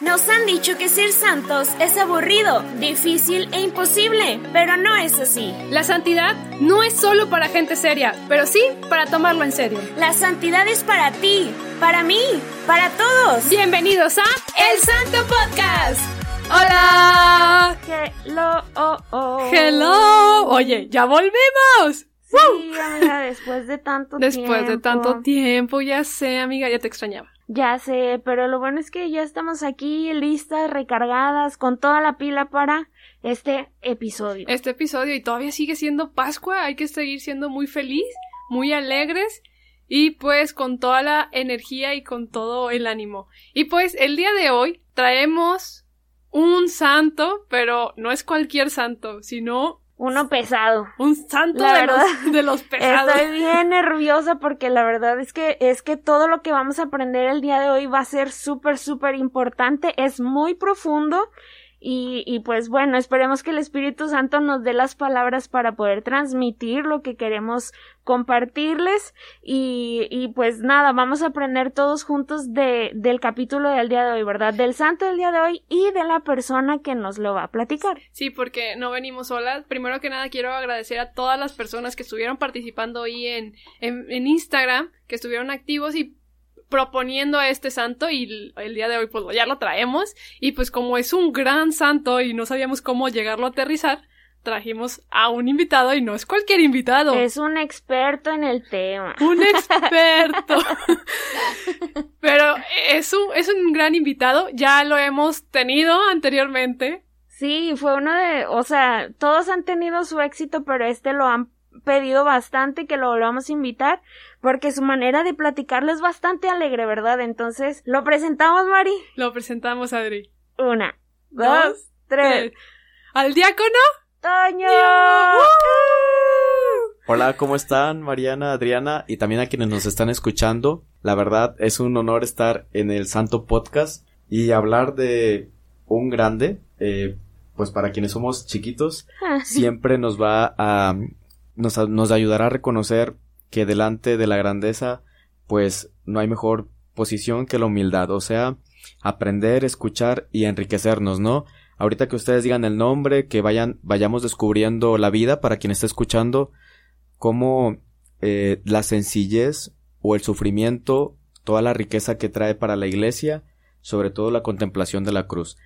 Nos han dicho que ser santos es aburrido, difícil e imposible, pero no es así. La santidad no es solo para gente seria, pero sí para tomarlo en serio. La santidad es para ti, para mí, para todos. Bienvenidos a El Santo Podcast. Hola. Hello. Oh, oh. Hello. Oye, ya volvimos. Sí, amiga, después de tanto Después tiempo. Después de tanto tiempo, ya sé, amiga, ya te extrañaba. Ya sé, pero lo bueno es que ya estamos aquí listas, recargadas, con toda la pila para este episodio. Este episodio y todavía sigue siendo Pascua, hay que seguir siendo muy feliz, muy alegres y pues con toda la energía y con todo el ánimo. Y pues el día de hoy traemos un santo, pero no es cualquier santo, sino uno pesado. Un santo de los, de los, pesados. Estoy bien nerviosa porque la verdad es que es que todo lo que vamos a aprender el día de hoy va a ser súper, súper importante. Es muy profundo. Y, y pues bueno, esperemos que el Espíritu Santo nos dé las palabras para poder transmitir lo que queremos compartirles y, y pues nada, vamos a aprender todos juntos de, del capítulo del día de hoy, ¿verdad? Del santo del día de hoy y de la persona que nos lo va a platicar. Sí, porque no venimos solas. Primero que nada quiero agradecer a todas las personas que estuvieron participando hoy en, en, en Instagram, que estuvieron activos y proponiendo a este santo y el día de hoy pues ya lo traemos y pues como es un gran santo y no sabíamos cómo llegarlo a aterrizar, trajimos a un invitado y no es cualquier invitado. Es un experto en el tema. Un experto. Pero es un, es un gran invitado, ya lo hemos tenido anteriormente. Sí, fue uno de, o sea, todos han tenido su éxito, pero este lo han pedido bastante que lo volvamos a invitar porque su manera de platicarlo es bastante alegre, ¿verdad? Entonces, ¿lo presentamos, Mari? Lo presentamos, Adri. Una, dos, dos tres. ¿Al diácono? ¡Toño! Hola, ¿cómo están? Mariana, Adriana y también a quienes nos están escuchando. La verdad es un honor estar en el Santo Podcast y hablar de un grande. Eh, pues para quienes somos chiquitos, siempre nos va a nos, nos, ayudará a reconocer que delante de la grandeza, pues no hay mejor posición que la humildad, o sea, aprender, escuchar y enriquecernos, ¿no? Ahorita que ustedes digan el nombre, que vayan, vayamos descubriendo la vida para quien esté escuchando, cómo eh, la sencillez o el sufrimiento, toda la riqueza que trae para la iglesia, sobre todo la contemplación de la cruz.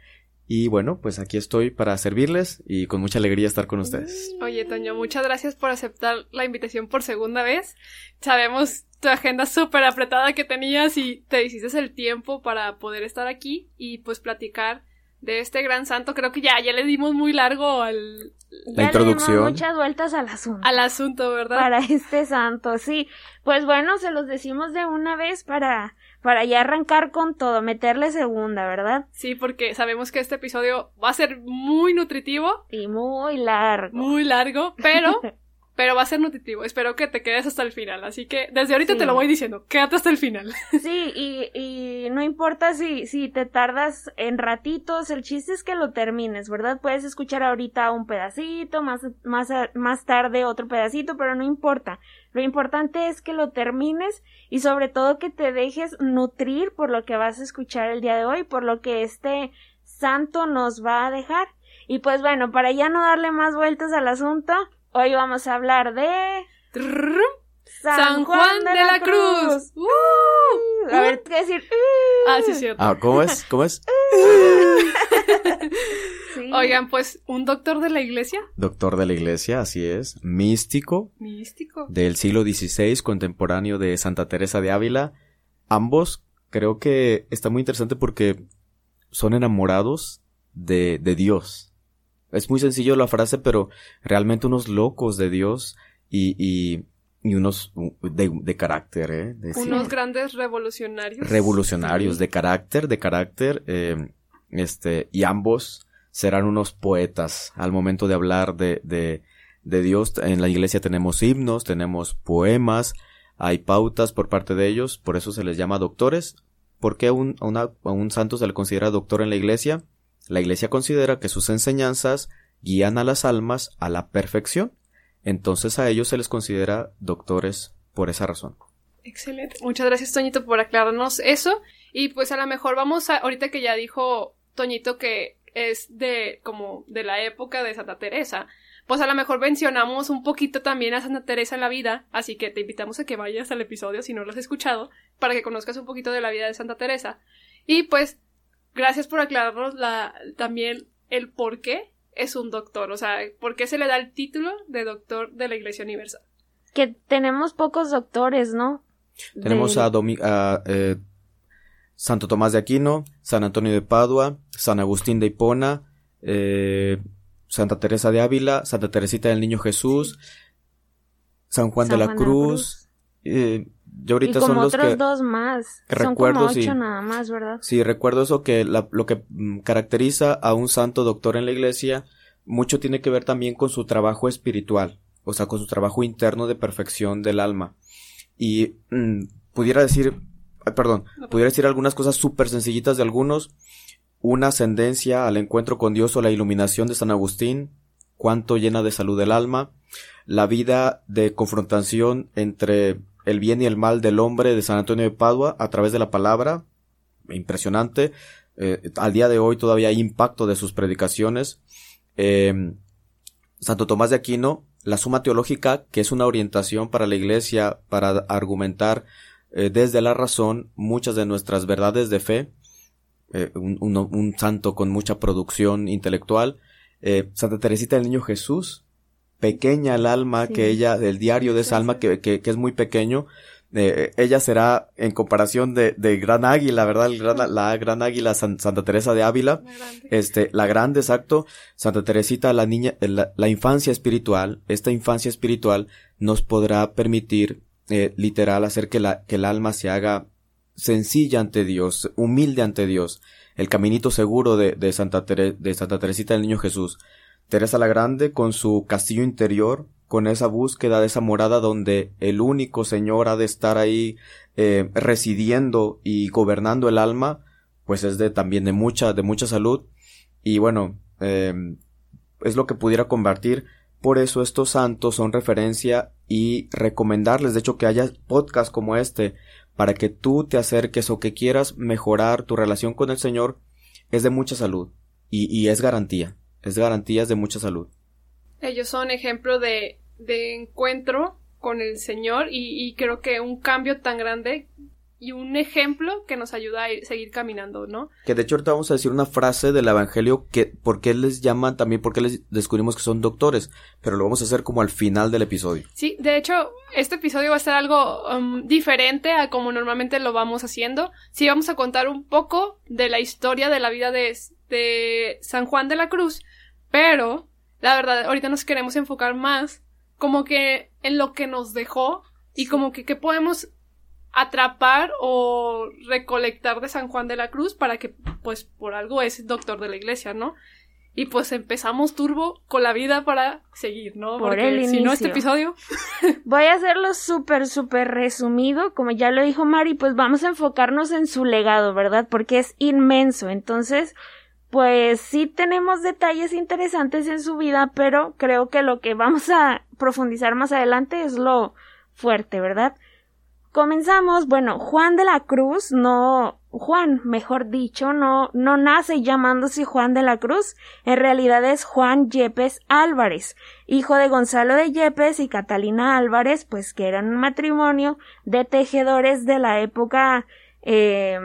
Y bueno, pues aquí estoy para servirles y con mucha alegría estar con ustedes. Oye, Toño, muchas gracias por aceptar la invitación por segunda vez. Sabemos tu agenda súper apretada que tenías y te hiciste el tiempo para poder estar aquí y pues platicar de este gran santo. Creo que ya, ya le dimos muy largo al... La ya introducción. Le dimos muchas vueltas al asunto. Al asunto, ¿verdad? Para este santo, sí. Pues bueno, se los decimos de una vez para para ya arrancar con todo, meterle segunda, ¿verdad? Sí, porque sabemos que este episodio va a ser muy nutritivo. Y muy largo. Muy largo, pero, pero va a ser nutritivo. Espero que te quedes hasta el final. Así que desde ahorita sí. te lo voy diciendo, quédate hasta el final. Sí, y, y no importa si, si te tardas en ratitos, el chiste es que lo termines, ¿verdad? Puedes escuchar ahorita un pedacito, más, más, más tarde otro pedacito, pero no importa. Lo importante es que lo termines y sobre todo que te dejes nutrir por lo que vas a escuchar el día de hoy, por lo que este santo nos va a dejar. Y pues bueno, para ya no darle más vueltas al asunto, hoy vamos a hablar de... San, San Juan, Juan de, la, la Cruz. Cruz. Uh, a ver, ¿qué decir? Uh. Ah, sí, es cierto. Ah, ¿cómo es? ¿Cómo es? sí. Oigan, pues, ¿un doctor de la iglesia? Doctor de la iglesia, así es. Místico. Místico. Del siglo XVI, contemporáneo de Santa Teresa de Ávila. Ambos creo que está muy interesante porque son enamorados de, de Dios. Es muy sencillo la frase, pero realmente unos locos de Dios y, y y unos de, de carácter, ¿eh? De, unos grandes revolucionarios. Revolucionarios, de carácter, de carácter, eh, este, y ambos serán unos poetas al momento de hablar de, de, de Dios. En la iglesia tenemos himnos, tenemos poemas, hay pautas por parte de ellos, por eso se les llama doctores. ¿Por qué a un, a, una, a un santo se le considera doctor en la iglesia? La iglesia considera que sus enseñanzas guían a las almas a la perfección. Entonces a ellos se les considera doctores por esa razón. Excelente. Muchas gracias, Toñito, por aclararnos eso. Y pues a lo mejor vamos a, ahorita que ya dijo Toñito que es de como de la época de Santa Teresa, pues a lo mejor mencionamos un poquito también a Santa Teresa en la vida, así que te invitamos a que vayas al episodio si no lo has escuchado, para que conozcas un poquito de la vida de Santa Teresa. Y pues, gracias por aclararnos la, también el por qué es un doctor, o sea, por qué se le da el título de doctor de la Iglesia Universal. Que tenemos pocos doctores, ¿no? Tenemos a, a eh, Santo Tomás de Aquino, San Antonio de Padua, San Agustín de Hipona, eh, Santa Teresa de Ávila, Santa Teresita del Niño Jesús, San Juan, de, la Cruz. Eh, yo ahorita y como son los otros que, dos más. que son recuerdo, como ocho sí. nada más, ¿verdad? Sí, recuerdo eso que la- lo que mm, caracteriza a un santo doctor en la iglesia mucho tiene que ver también con su trabajo espiritual, o sea, con su trabajo interno de perfección del alma. Y mm, pudiera decir, perdón, pudiera decir algunas cosas súper sencillitas de algunos, una ascendencia al encuentro con Dios o la iluminación de San Agustín, cuánto llena de salud el alma, la vida de confrontación entre el bien y el mal del hombre de San Antonio de Padua a través de la palabra, impresionante. Eh, al día de hoy todavía hay impacto de sus predicaciones. Eh, Santo Tomás de Aquino, la Suma Teológica, que es una orientación para la Iglesia para argumentar eh, desde la razón muchas de nuestras verdades de fe. Eh, un, un- santo con mucha producción intelectual. Santa Teresita del Niño Jesús, pequeña el alma Sí. que ella, del diario de esa alma que, que, que es muy pequeño, eh, ella será en comparación de, de Gran Águila, ¿verdad? El gran- la Gran Águila San- Santa Teresa de Ávila, este, la grande, exacto, Santa Teresita, la niña, la, la infancia espiritual, esta infancia espiritual nos podrá permitir, eh, literal, hacer que la, que el alma se haga sencilla ante Dios, humilde ante Dios, el caminito seguro de, de Santa Tere- de Santa Teresita del Niño Jesús. Teresa la Grande con su castillo interior, con esa búsqueda de esa morada donde el único Señor ha de estar ahí eh, residiendo y gobernando el alma, pues es de también de mucha, de mucha salud. Y bueno, eh, es lo que pudiera convertir. Por eso estos santos son referencia y recomendarles, de hecho, que haya podcasts como este para que tú te acerques o que quieras mejorar tu relación con el Señor, es de mucha salud y, y es garantía, es garantías de mucha salud. Ellos son ejemplo de, de encuentro con el Señor y, y creo que un cambio tan grande y un ejemplo que nos ayuda a ir- seguir caminando, ¿no? Que de hecho ahorita vamos a decir una frase del Evangelio que por qué les llaman también, por qué les descubrimos que son doctores, pero lo vamos a hacer como al final del episodio. Sí, de hecho, este episodio va a ser algo um, diferente a como normalmente lo vamos haciendo. Sí, vamos a contar un poco de la historia de la vida de, de San Juan de la Cruz, pero la verdad, ahorita nos queremos enfocar más como que en lo que nos dejó y como que qué podemos atrapar o recolectar de San Juan de la Cruz para que, pues, por algo es doctor de la iglesia, ¿no? Y pues empezamos turbo con la vida para seguir, ¿no? Por Porque el si no, este inicio. episodio Voy a hacerlo súper, súper resumido. Como ya lo dijo Mari, pues vamos a enfocarnos en su legado, ¿verdad? Porque es inmenso. Entonces, pues sí tenemos detalles interesantes en su vida, pero creo que lo que vamos a profundizar más adelante es lo fuerte, ¿verdad? Comenzamos, bueno, Juan de la Cruz, no, Juan, mejor dicho, no, no nace llamándose Juan de la Cruz, en realidad es Juan Yepes Álvarez, hijo de Gonzalo de Yepes y Catalina Álvarez, pues que eran un matrimonio de tejedores de la época, eh,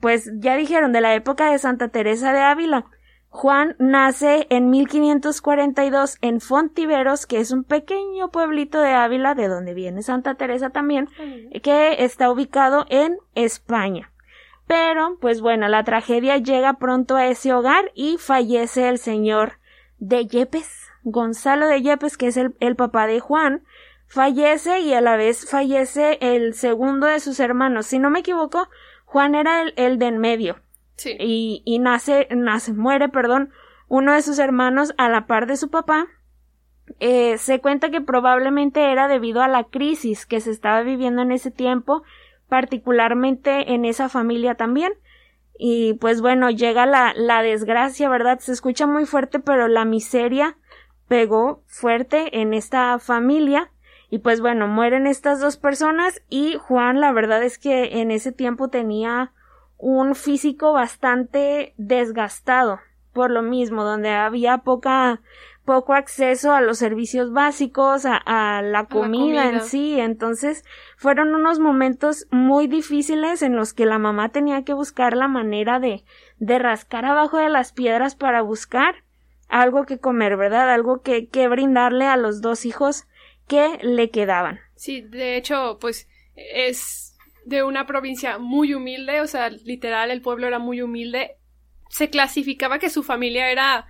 pues ya dijeron, de la época de Santa Teresa de Ávila. Juan nace en 1542 en Fontiveros, que es un pequeño pueblito de Ávila, de donde viene Santa Teresa también, que está ubicado en España. Pero, pues bueno, la tragedia llega pronto a ese hogar y fallece el señor de Yepes, Gonzalo de Yepes, que es el, el papá de Juan, fallece y a la vez fallece el segundo de sus hermanos. Si no me equivoco, Juan era el, el de en medio Sí. y, y nace, nace, muere, perdón, uno de sus hermanos a la par de su papá. Eh, se cuenta que probablemente era debido a la crisis que se estaba viviendo en ese tiempo, particularmente en esa familia también. Y pues bueno, llega la, la desgracia, ¿verdad? Se escucha muy fuerte, pero la miseria pegó fuerte en esta familia. Y pues bueno, mueren estas dos personas y Juan la verdad es que en ese tiempo tenía un físico bastante desgastado por lo mismo, donde había poca poco acceso a los servicios básicos, a, la, comida en sí. Entonces fueron unos momentos muy difíciles en los que la mamá tenía que buscar la manera de, de rascar abajo de las piedras para buscar algo que comer, ¿verdad? Algo que, que brindarle a los dos hijos que le quedaban. Sí, de hecho, pues es de una provincia muy humilde, o sea, literal, el pueblo era muy humilde. Se clasificaba que su familia era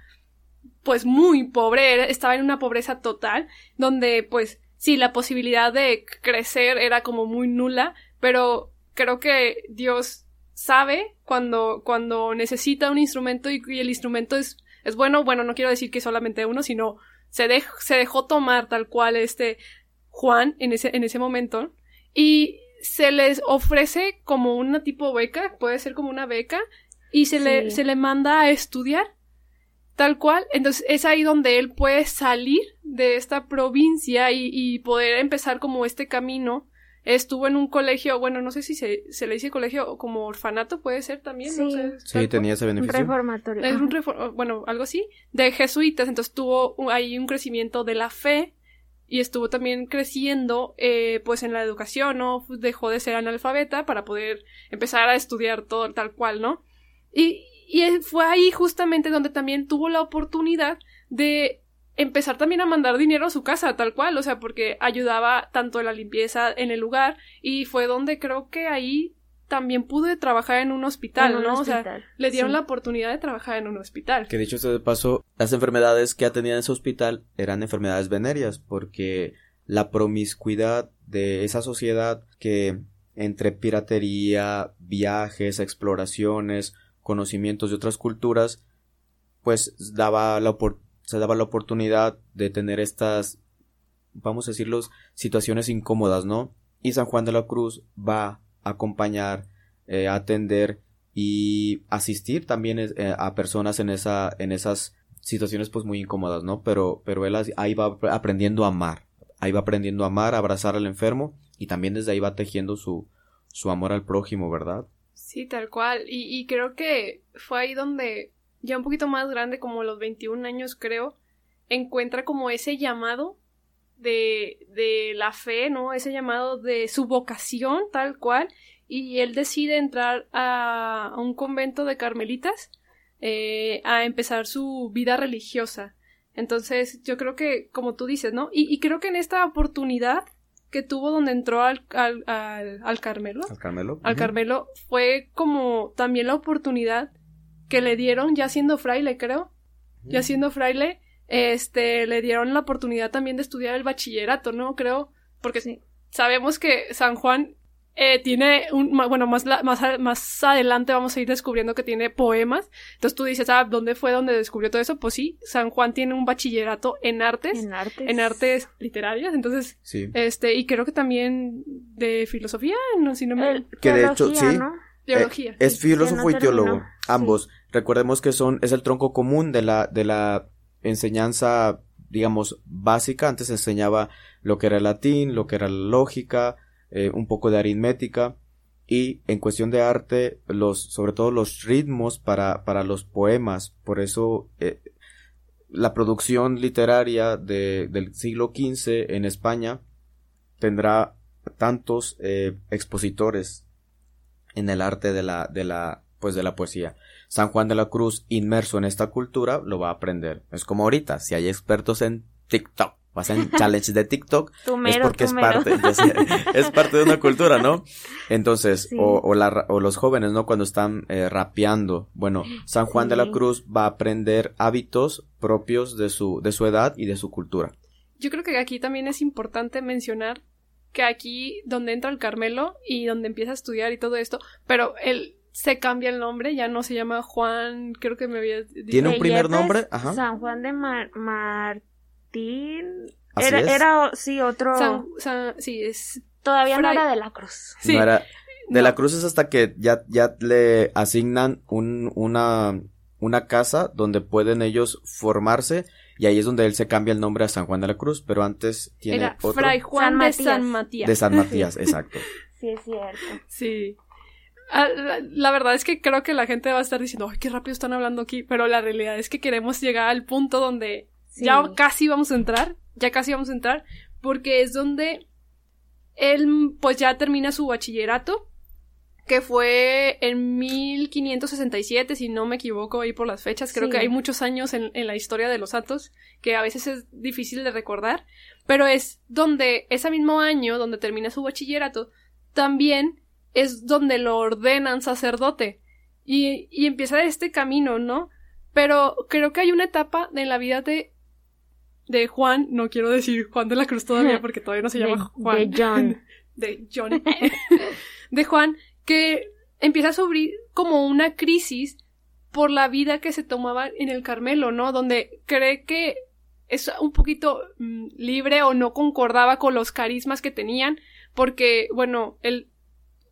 pues muy pobre, estaba en una pobreza total, donde pues sí, la posibilidad de crecer era como muy nula, pero creo que Dios sabe cuando, cuando necesita un instrumento y, el instrumento es, es bueno, bueno, no quiero decir que solamente uno, sino se, se dejó tomar tal cual este Juan en ese, en ese momento y se les ofrece como una tipo beca, puede ser como una beca, y se, le, se le manda a estudiar Tal cual. Entonces es ahí donde él puede salir de esta provincia y, poder empezar como este camino. Estuvo en un colegio, bueno, no sé si se, se le dice colegio o como orfanato, puede ser también. Sí, tenía ese beneficio. Reformatorio. Es un bueno, algo así, de jesuitas. Entonces tuvo ahí un crecimiento de la fe y estuvo también creciendo eh, pues en la educación, ¿no? Dejó de ser analfabeta para poder empezar a estudiar todo tal cual, ¿no? Y, y fue ahí justamente donde también tuvo la oportunidad de empezar también a mandar dinero a su casa, tal cual, o sea, porque ayudaba tanto en la limpieza en el lugar y fue donde creo que ahí también pude trabajar en un hospital, ¿no? o sea, le dieron la oportunidad de trabajar en un hospital. Que dicho de paso, las enfermedades que atendían en ese hospital eran enfermedades venéreas, porque la promiscuidad de esa sociedad que entre piratería, viajes, exploraciones, conocimientos de otras culturas, pues daba la se daba la oportunidad de tener estas, vamos a decirlo, situaciones incómodas, ¿no? Y San Juan de la Cruz va a acompañar, eh, a atender y asistir también eh, a personas en esa, en esas situaciones pues muy incómodas, ¿no? Pero, pero él ahí va aprendiendo a amar, ahí va aprendiendo a amar, a abrazar al enfermo y también desde ahí va tejiendo su, su amor al prójimo, ¿verdad? Sí, tal cual. Y, y creo que fue ahí donde, ya un poquito más grande, como los 21 años creo, encuentra como ese llamado de, de la fe, ¿no? Ese llamado de su vocación, tal cual. Y él decide entrar a, un convento de carmelitas eh, a empezar su vida religiosa. Entonces, yo creo que, como tú dices, ¿no? Y, y creo que en esta oportunidad que tuvo donde entró al, al, al, Carmelo. Al Carmelo. Al Carmelo fue como también la oportunidad que le dieron, ya siendo fraile, creo. Ya siendo fraile, este, le dieron la oportunidad también de estudiar el bachillerato, ¿no? Creo, porque sí. sabemos que San Juan eh, tiene un, bueno, más, más, más adelante vamos a ir descubriendo que tiene poemas. Entonces tú dices, ah, ¿dónde fue donde descubrió todo eso? Pues sí, San Juan tiene un bachillerato en artes. En artes. En artes literarias. Entonces, sí. este, y creo que también de filosofía, no, si no me... que de hecho, sí. Biología. Eh, es filósofo y teólogo, ambos. Recordemos que son, es el tronco común de la, de la enseñanza, digamos, básica. Antes enseñaba lo que era el latín, lo que era la lógica, eh, un poco de aritmética y en cuestión de arte los sobre todo los ritmos para, para los poemas por eso eh, la producción literaria de, del siglo XV en España tendrá tantos eh, expositores en el arte de la de la pues de la poesía San Juan de la Cruz inmerso en esta cultura lo va a aprender es como ahorita si hay expertos en TikTok hacen challenge de TikTok, es porque es parte, es, parte de una cultura, ¿no? Entonces, o, o, la, o los jóvenes, ¿no? Cuando están eh, rapeando, bueno, San Juan de la Cruz va a aprender hábitos propios de su, de su edad y de su cultura. Yo creo que aquí también es importante mencionar que aquí donde entra el Carmelo y donde empieza a estudiar y todo esto, pero él se cambia el nombre, ya no se llama Juan, creo que me había dicho. ¿Tiene un primer nombre? Ajá. San Juan de Mar, Mar era, era, sí, otro. sí, es. Todavía no era de la Cruz. Sí. era. De la Cruz es hasta que ya, ya le asignan un, una, una casa donde pueden ellos formarse y ahí es donde él se cambia el nombre a San Juan de la Cruz, pero antes tiene otro. Fray Juan de San Matías. De San Matías, exacto. Sí, es cierto. Sí. Ah, la, la verdad es que creo que la gente va a estar diciendo, ay, qué rápido están hablando aquí, pero la realidad es que queremos llegar al punto donde Sí. ya casi vamos a entrar, ya casi vamos a entrar, porque es donde él pues ya termina su bachillerato, que fue en 1567, si no me equivoco ahí por las fechas, creo Sí. que hay muchos años en, en la historia de los santos que a veces es difícil de recordar, pero es donde ese mismo año, donde termina su bachillerato, también es donde lo ordenan sacerdote y, y empieza este camino, ¿no? Pero creo que hay una etapa en la vida de de Juan, no quiero decir Juan de la Cruz todavía porque todavía no se De- llama Juan. de John. de John. de Juan, que empieza a sufrir como una crisis por la vida que se tomaba en el Carmelo, ¿no? Donde cree que es un poquito mm, libre o no concordaba con los carismas que tenían, porque, bueno, él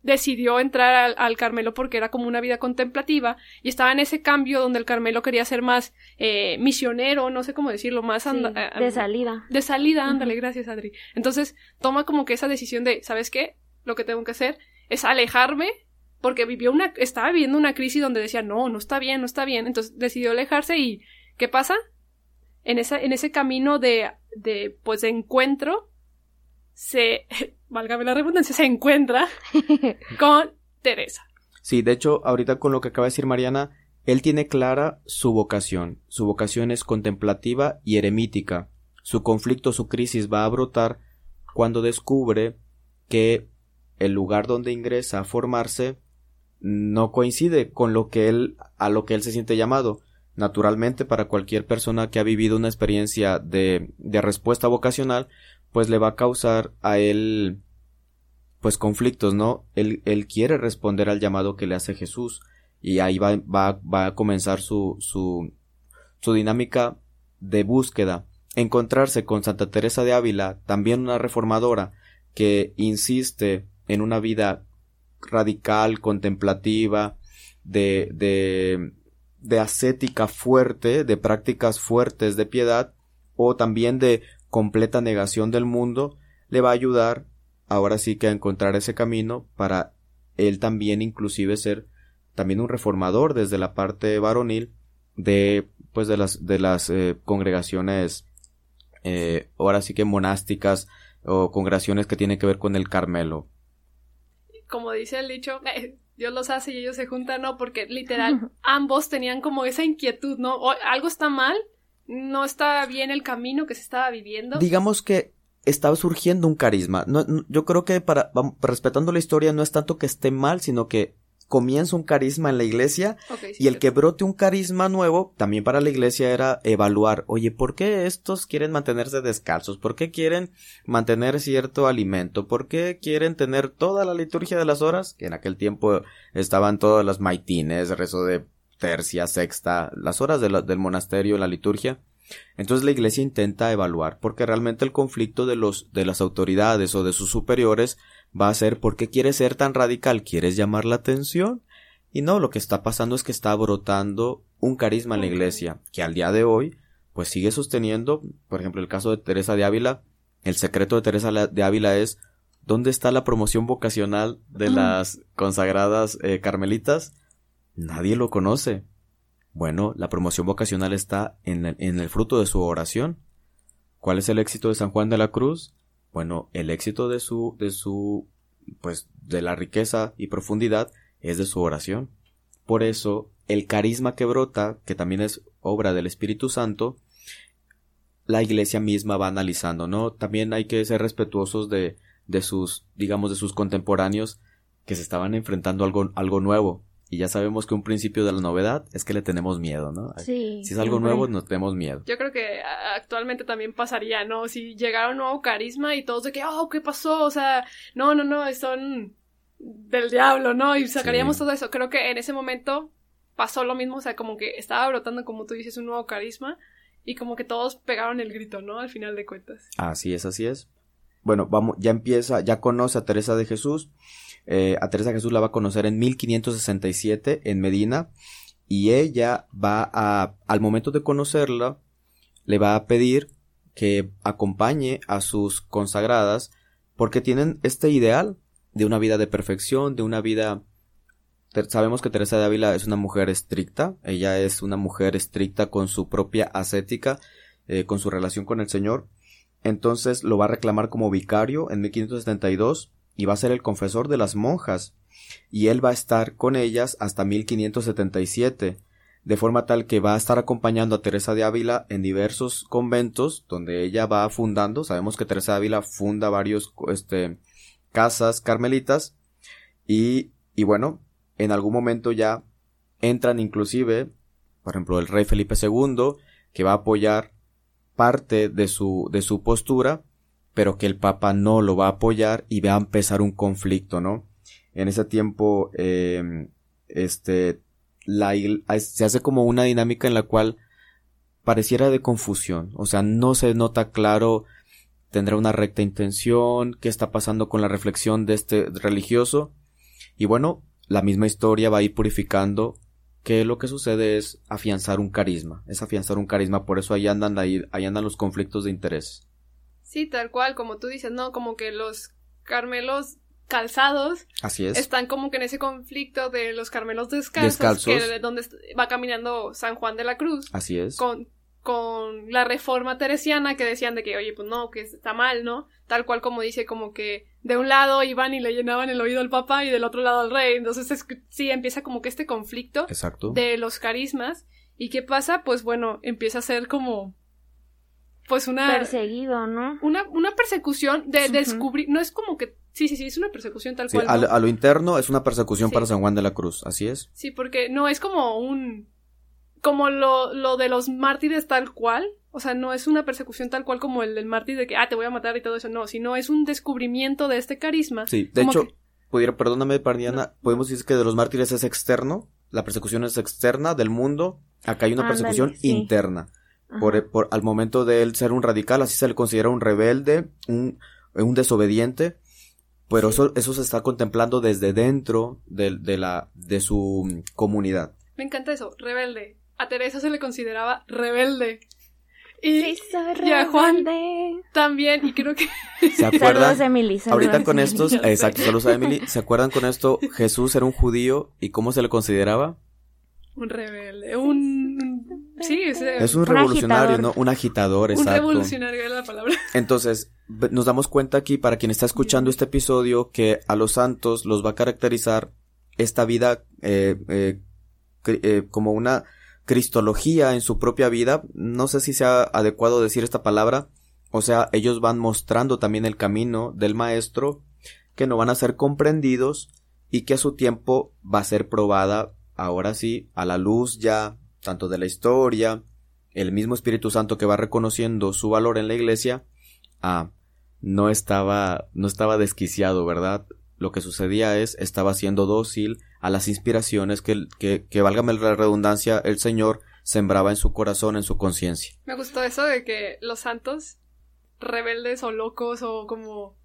decidió entrar al, al Carmelo porque era como una vida contemplativa y estaba en ese cambio donde el Carmelo quería ser más eh, misionero, no sé cómo decirlo, más Sí, anda- eh, de salida. de salida, ándale, gracias Adri. Entonces toma como que esa decisión de, ¿sabes qué? Lo que tengo que hacer es alejarme porque vivió una, estaba viviendo una crisis donde decía, no, no está bien, no está bien. Entonces decidió alejarse y, ¿qué pasa? En esa, en ese camino de, de, pues, de encuentro, se, válgame la redundancia, se encuentra con Teresa. Sí, de hecho, ahorita con lo que acaba de decir Mariana, él tiene clara su vocación. Su vocación es contemplativa y eremítica. Su conflicto, su crisis va a brotar cuando descubre que el lugar donde ingresa a formarse no coincide con lo que él a lo que él se siente llamado. Naturalmente, para cualquier persona que ha vivido una experiencia de, de respuesta vocacional, pues le va a causar a él pues conflictos, ¿no? Él, él quiere responder al llamado que le hace Jesús y ahí va, va, va a comenzar su, su, su dinámica de búsqueda. Encontrarse con Santa Teresa de Ávila, también una reformadora que insiste en una vida radical, contemplativa, de, de, de ascética fuerte, de prácticas fuertes de piedad, o también de completa negación del mundo, le va a ayudar ahora sí que a encontrar ese camino para él también inclusive ser también un reformador desde la parte varonil de pues de las de las eh, congregaciones eh, ahora sí que monásticas o congregaciones que tienen que ver con el Carmelo como dice el dicho, eh, Dios los hace y ellos se juntan, no, porque literal ambos tenían como esa inquietud, ¿no? O algo está mal, no está bien el camino que se estaba viviendo. digamos que estaba surgiendo un carisma no, no- yo creo que para respetando la historia no es tanto que esté mal sino que comienza un carisma en la iglesia sí, Y el que brote un carisma nuevo, también para la iglesia era evaluar, oye, ¿por qué estos quieren mantenerse descalzos? ¿Por qué quieren mantener cierto alimento? ¿Por qué quieren tener toda la liturgia de las horas? Que en aquel tiempo estaban todas las maitines, rezo de tercia, sexta, las horas de la- del monasterio, la liturgia. Entonces la iglesia intenta evaluar, porque realmente el conflicto de los, de las autoridades o de sus superiores va a ser ¿por qué quieres ser tan radical? ¿Quieres llamar la atención? Y no, lo que está pasando es que está brotando un carisma en la iglesia, que al día de hoy, pues sigue sosteniendo, por ejemplo, el caso de Teresa de Ávila, el secreto de Teresa de Ávila es ¿dónde está la promoción vocacional de las consagradas eh, carmelitas? Nadie lo conoce. Bueno, la promoción vocacional está en el, en el fruto de su oración. ¿Cuál es el éxito de San Juan de la Cruz? Bueno, el éxito de su, de su, pues, de la riqueza y profundidad es de su oración. Por eso, el carisma que brota, que también es obra del Espíritu Santo, la iglesia misma va analizando, ¿no? También hay que ser respetuosos de, de sus, digamos, de sus contemporáneos que se estaban enfrentando algo, algo nuevo. Y ya sabemos que un principio de la novedad es que le tenemos miedo, ¿no? Sí. Si es algo siempre. nuevo, nos tenemos miedo. Yo creo que actualmente también pasaría, ¿no? Si llegara un nuevo carisma y todos de que, oh, ¿qué pasó? O sea, no, no, no, son del diablo, ¿no? Y sacaríamos Sí. todo eso. Creo que en ese momento pasó lo mismo, o sea, como que estaba brotando, como tú dices, un nuevo carisma y como que todos pegaron el grito, ¿no? Al final de cuentas. Así es, así es. Bueno, vamos, ya empieza, ya conoce a Teresa de Jesús. Eh, a Teresa Jesús la va a conocer en 1567 en Medina. Y ella va a, al momento de conocerla, le va a pedir que acompañe a sus consagradas porque tienen este ideal de una vida de perfección, de una vida sabemos que Teresa de Ávila es una mujer estricta, ella es una mujer estricta con su propia ascética, eh, con su relación con el Señor, entonces lo va a reclamar como vicario en 1572 y va a ser el confesor de las monjas, y él va a estar con ellas hasta 1577, de forma tal que va a estar acompañando a Teresa de Ávila en diversos conventos donde ella va fundando, sabemos que Teresa de Ávila funda varios este, casas carmelitas, y, y bueno, en algún momento ya entran inclusive, por ejemplo, el rey Felipe II, que va a apoyar parte de su, de su postura, pero que el Papa no lo va a apoyar y va a empezar un conflicto, ¿no? En ese tiempo, eh, este, se hace como una dinámica en la cual pareciera de confusión, o sea, no se nota claro, tendrá una recta intención, qué está pasando con la reflexión de este religioso, y bueno, la misma historia va a ir purificando que lo que sucede es afianzar un carisma, es afianzar un carisma, por eso ahí andan ahí, ahí andan los conflictos de interés. Sí, tal cual, como tú dices, no, como que los carmelos calzados Así es. están como que en ese conflicto de los carmelos descalzos, que de donde va caminando San Juan de la Cruz. Así es. Con, con la reforma teresiana que decían de que, oye, pues no, que está mal, ¿no? Tal cual como dice, como que de un lado iban y le llenaban el oído al papa y del otro lado al rey. Entonces sí empieza como que este conflicto Exacto. de los carismas. ¿Y qué pasa? Pues bueno, empieza a ser como pues una perseguido, ¿no? Una, una persecución de descubrir, no es como que sí, sí, sí, es una persecución tal cual. A, lo interno es una persecución para San Juan de la Cruz, así es. Sí, porque no es como un como lo, lo de los mártires tal cual, o sea, no es una persecución tal cual como el del mártir de que, ah, te voy a matar y todo eso, no, sino es un descubrimiento de este carisma. Sí, de hecho, pudiera, perdóname, Pardiana, podemos decir que de los mártires es externo, la persecución es externa del mundo, acá hay una persecución interna. Por, por, al momento de él ser un radical, así se le considera un rebelde, un, un desobediente, pero eso, eso se está contemplando desde dentro de, de, la, de su comunidad. Me encanta eso, rebelde. A Teresa se le consideraba rebelde. Y, a Juan también, y creo que... ¿Se acuerdan? Ahorita con estos, exacto, saludos a Emily. ¿Se acuerdan con esto? Jesús era un judío y cómo se le consideraba? Un rebelde, un... Sí, es un revolucionario, ¿no? Un agitador, exacto. Un revolucionario era la palabra. Entonces, nos damos cuenta aquí, para quien está escuchando este episodio, que a los santos los va a caracterizar esta vida eh, eh, eh, como una cristología en su propia vida. No sé si sea adecuado decir esta palabra. O sea, ellos van mostrando también el camino del maestro, que no van a ser comprendidos y que a su tiempo va a ser probada, ahora sí, a la luz ya, tanto de la historia, el mismo Espíritu Santo que va reconociendo su valor en la iglesia, ah, no estaba, no estaba desquiciado, ¿verdad? Lo que sucedía es, estaba siendo dócil a las inspiraciones que, que, que válgame la redundancia, el Señor sembraba en su corazón, en su conciencia. Me gustó eso de que los santos rebeldes o locos o como,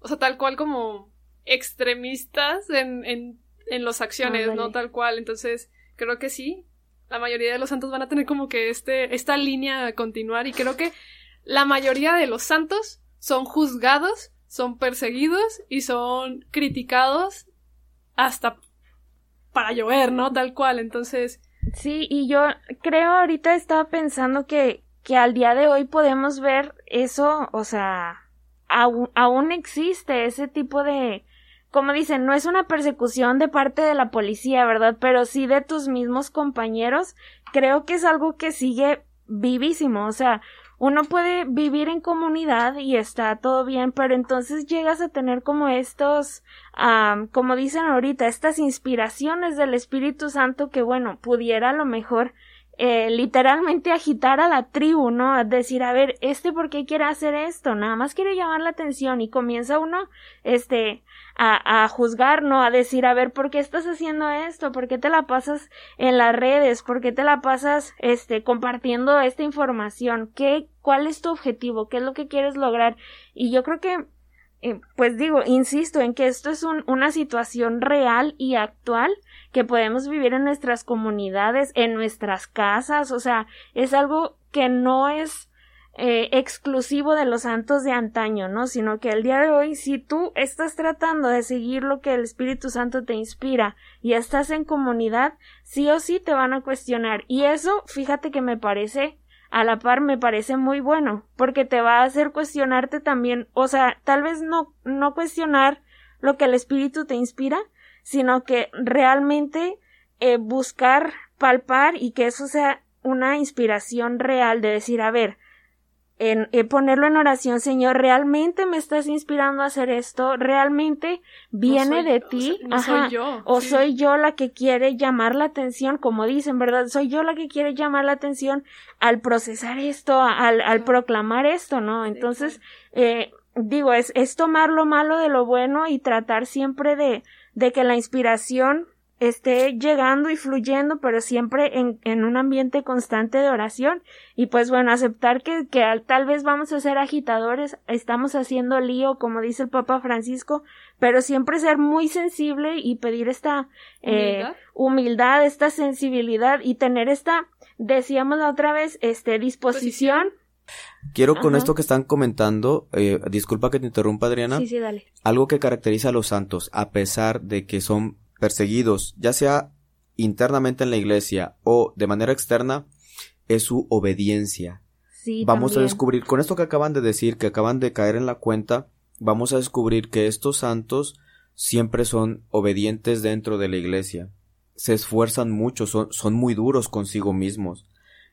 o sea, tal cual como extremistas en, en, en las acciones, ¿no? Tal cual. Entonces, creo que sí, la mayoría de los santos van a tener como que este, esta línea a continuar y creo que la mayoría de los santos son juzgados, son perseguidos y son criticados hasta para llover, ¿no? Tal cual, entonces. Sí, y yo creo ahorita estaba pensando que, que al día de hoy podemos ver eso, o sea, aún, aún existe ese tipo de, como dicen, no es una persecución de parte de la policía, ¿verdad? Pero sí de tus mismos compañeros. Creo que es algo que sigue vivísimo, o sea, uno puede vivir en comunidad y está todo bien, pero entonces llegas a tener como estos, como dicen ahorita, estas inspiraciones del Espíritu Santo que, bueno, pudiera a lo mejor eh, literalmente agitar a la tribu, ¿no? Decir, a ver, este por qué quiere hacer esto, nada más quiere llamar la atención y comienza uno, este, a, a juzgar, ¿no? A decir, a ver, ¿por qué estás haciendo esto? ¿Por qué te la pasas en las redes? ¿Por qué te la pasas, este, compartiendo esta información? ¿Qué, cuál es tu objetivo? ¿Qué es lo que quieres lograr? Y yo creo que, eh, pues digo, insisto en que esto es un, una situación real y actual que podemos vivir en nuestras comunidades, en nuestras casas, o sea, es algo que no es eh, exclusivo de los santos de antaño, ¿no? Sino que el día de hoy, si tú estás tratando de seguir lo que el Espíritu Santo te inspira y estás en comunidad, sí o sí te van a cuestionar. Y eso, fíjate que me parece, a la par me parece muy bueno, porque te va a hacer cuestionarte también, o sea, tal vez no, no cuestionar lo que el Espíritu te inspira, sino que realmente eh, buscar, palpar y que eso sea una inspiración real de decir, a ver, en, eh, ponerlo en oración, Señor, realmente me estás inspirando a hacer esto, realmente viene de ti, o soy yo, o soy yo la que quiere llamar la atención, como dicen, ¿verdad? Soy yo la que quiere llamar la atención al procesar esto, al, al proclamar esto, ¿no? Entonces, eh, digo, es, es tomar lo malo de lo bueno y tratar siempre de, de que la inspiración esté llegando y fluyendo, pero siempre en, en, un ambiente constante de oración. Y pues bueno, aceptar que, que tal vez vamos a ser agitadores, estamos haciendo lío, como dice el Papa Francisco, pero siempre ser muy sensible y pedir esta eh, humildad, humildad esta sensibilidad y tener esta, decíamos la otra vez, este disposición. Quiero con esto que están comentando, eh, disculpa que te interrumpa Adriana. Sí, sí, dale. Algo que caracteriza a los santos, a pesar de que son perseguidos, ya sea internamente en la iglesia o de manera externa, es su obediencia. Sí, vamos también. a descubrir, con esto que acaban de decir, que acaban de caer en la cuenta, vamos a descubrir que estos santos siempre son obedientes dentro de la iglesia. Se esfuerzan mucho, son, son muy duros consigo mismos.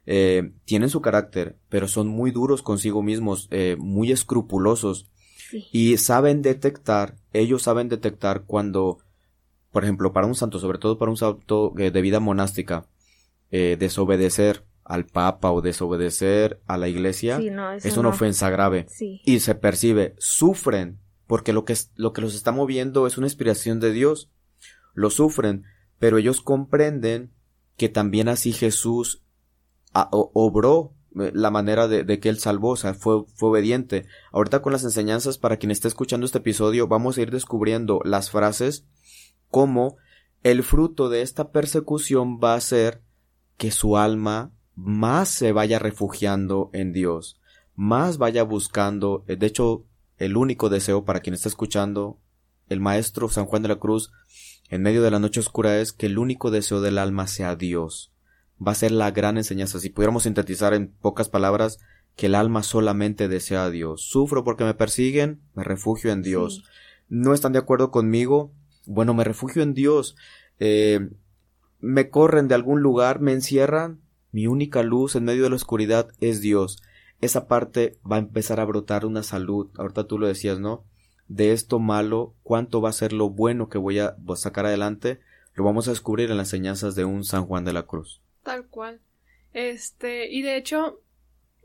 Eh, tienen su carácter, pero son muy duros consigo mismos, eh, muy escrupulosos. Sí. Y saben detectar, ellos saben detectar cuando por ejemplo, para un santo, sobre todo para un santo eh, de vida monástica, eh, desobedecer al Papa o desobedecer a la Iglesia sí, no, es una no. ofensa grave. Sí. Y se percibe, sufren, porque lo que, es, lo que los está moviendo es una inspiración de Dios. Lo sufren, pero ellos comprenden que también así Jesús a, o, obró eh, la manera de, de, que él salvó, o sea, fue, fue obediente. Ahorita con las enseñanzas, para quien esté escuchando este episodio, vamos a ir descubriendo las frases cómo el fruto de esta persecución va a ser que su alma más se vaya refugiando en Dios, más vaya buscando, de hecho, el único deseo para quien está escuchando, el maestro San Juan de la Cruz, en medio de la noche oscura es que el único deseo del alma sea Dios. Va a ser la gran enseñanza. Si pudiéramos sintetizar en pocas palabras, que el alma solamente desea a Dios. Sufro porque me persiguen, me refugio en Dios. Sí. No están de acuerdo conmigo, bueno, me refugio en Dios. Eh, me corren de algún lugar, me encierran. Mi única luz en medio de la oscuridad es Dios. Esa parte va a empezar a brotar una salud. Ahorita tú lo decías, ¿no? De esto malo, cuánto va a ser lo bueno que voy a sacar adelante, lo vamos a descubrir en las enseñanzas de un San Juan de la Cruz. Tal cual. Este, y de hecho,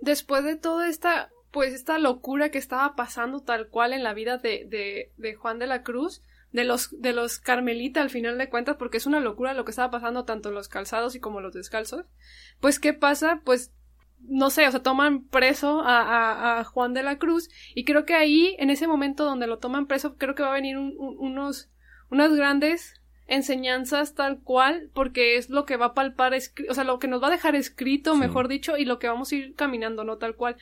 después de toda esta, pues esta locura que estaba pasando tal cual en la vida de, de, de Juan de la Cruz, de los, de los Carmelita al final de cuentas, porque es una locura lo que estaba pasando tanto los calzados y como los descalzos. Pues, ¿qué pasa? Pues, no sé, o sea, toman preso a, a, a Juan de la Cruz, y creo que ahí, en ese momento donde lo toman preso, creo que va a venir un, un, unos, unas grandes enseñanzas tal cual, porque es lo que va a palpar, o sea, lo que nos va a dejar escrito, sí. mejor dicho, y lo que vamos a ir caminando, ¿no? Tal cual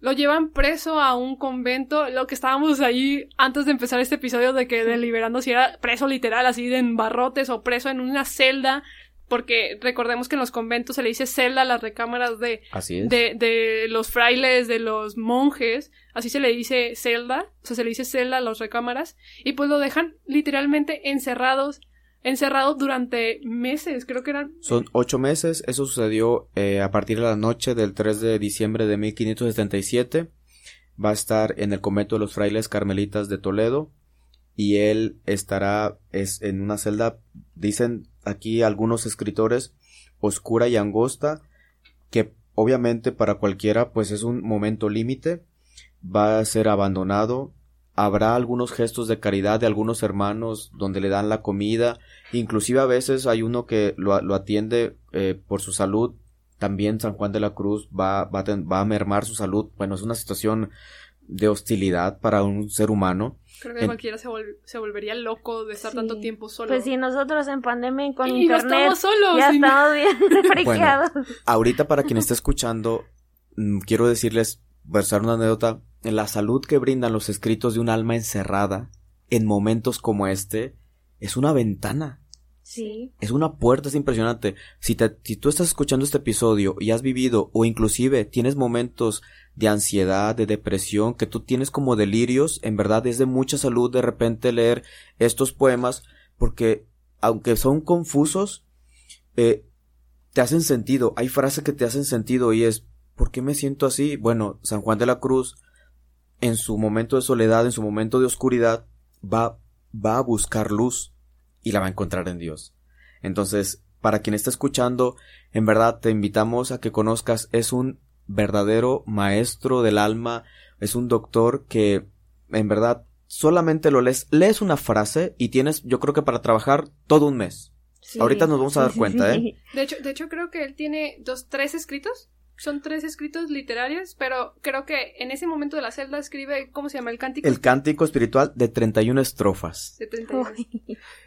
lo llevan preso a un convento, lo que estábamos ahí antes de empezar este episodio de que deliberando si era preso literal, así de en barrotes o preso en una celda, porque recordemos que en los conventos se le dice celda a las recámaras de, de, de, los frailes, de los monjes, así se le dice celda, o sea, se le dice celda a las recámaras, y pues lo dejan literalmente encerrados encerrado durante meses, creo que eran... Son ocho meses, eso sucedió eh, a partir de la noche del 3 de diciembre de 1577, va a estar en el convento de los frailes carmelitas de Toledo, y él estará es, en una celda, dicen aquí algunos escritores, oscura y angosta, que obviamente para cualquiera pues es un momento límite, va a ser abandonado, habrá algunos gestos de caridad de algunos hermanos donde le dan la comida, inclusive a veces hay uno que lo, lo atiende eh, por su salud, también San Juan de la Cruz va, va, a, va, a mermar su salud, bueno, es una situación de hostilidad para un ser humano. Creo que en... cualquiera se, vol se, volvería loco de estar sí. tanto tiempo solo. Pues si nosotros en pandemia con y internet no estamos solos, ya estamos bien friqueados. Bueno, ahorita para quien esté escuchando, quiero decirles versar una anécdota, la salud que brindan los escritos de un alma encerrada en momentos como este es una ventana. Sí. Es una puerta, es impresionante. Si, te, si tú estás escuchando este episodio y has vivido o inclusive tienes momentos de ansiedad, de depresión, que tú tienes como delirios, en verdad es de mucha salud de repente leer estos poemas porque aunque son confusos, eh, te hacen sentido. Hay frases que te hacen sentido y es, ¿por qué me siento así? Bueno, San Juan de la Cruz, en su momento de soledad, en su momento de oscuridad, va, va a buscar luz y la va a encontrar en Dios. Entonces, para quien está escuchando, en verdad te invitamos a que conozcas, es un verdadero maestro del alma, es un doctor que en verdad solamente lo lees, lees una frase y tienes, yo creo que para trabajar todo un mes. sí. Ahorita nos vamos a dar cuenta. ¿eh? De hecho, de hecho, creo que él tiene dos, tres escritos. Son tres escritos literarios, pero creo que en ese momento de la celda escribe, ¿cómo se llama? El cántico. El cántico espiritual de 31 estrofas. 71.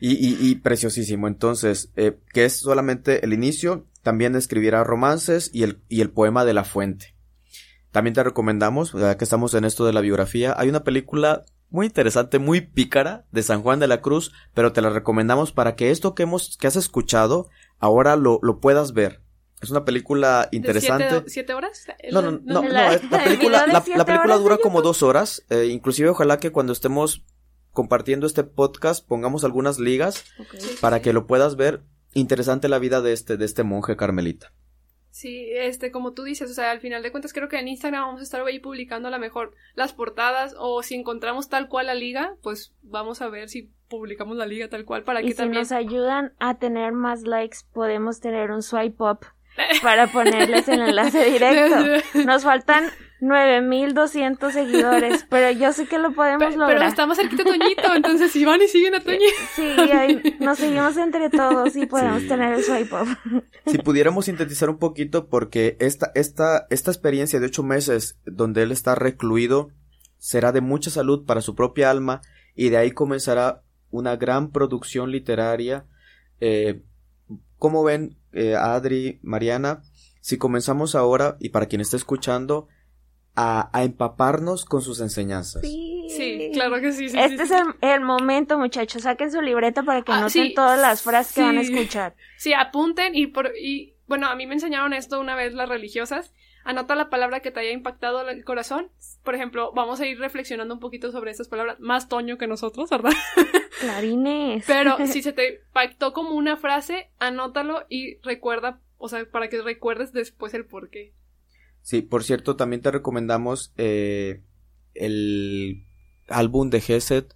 Y, y, y preciosísimo. Entonces, eh, que es solamente el inicio, también escribirá romances y el, y el poema de la fuente. También te recomendamos, ya que estamos en esto de la biografía, hay una película muy interesante, muy pícara de San Juan de la Cruz, pero te la recomendamos para que esto que hemos, que has escuchado, ahora lo, lo puedas ver. Es una película ¿De interesante. siete, siete horas? No, no, no, no, La- es- la el película, la, película dura como dos horas, eh, inclusive ojalá que cuando estemos compartiendo este podcast pongamos algunas ligas para que lo puedas ver. Interesante la vida de este, de este monje carmelita. Sí, este, como tú dices, o sea, al final de cuentas creo que en Instagram vamos a estar ahí publicando a lo mejor las portadas o si encontramos tal cual la liga, pues vamos a ver si publicamos la liga tal cual para Y que si también... nos ayudan a tener más likes, podemos tener un swipe up para ponerles el enlace directo. Nos faltan 9200 seguidores, pero yo sé que lo podemos lograr. pero está más cerquita Toñito, entonces si van y siguen a Toñi. Sí, ahí nos seguimos entre todos y podemos Sí. tener el swipe up. Si pudiéramos sintetizar un poquito, porque esta, esta, esta experiencia de ocho meses donde él está recluido será de mucha salud para su propia alma y de ahí comenzará una gran producción literaria. Eh, ¿Cómo ven, eh, Adri, Mariana? Si comenzamos ahora, y para quien esté escuchando, a, a empaparnos con sus enseñanzas. Sí. Sí, claro que sí, sí. Este sí, es el, el momento, muchachos. Saquen su libreta para que Ah, anoten sí, todas las frases que van a escuchar. Sí, apunten y por y bueno, a mí me enseñaron esto una vez las religiosas. Anota la palabra que te haya impactado el corazón. Por ejemplo, vamos a ir reflexionando un poquito sobre estas palabras. Más toño que nosotros, ¿verdad? Clarines. Pero si se te impactó como una frase, anótalo y recuerda, o sea, para que recuerdes después el por qué. Sí, por cierto, también te recomendamos eh, el álbum de Geset,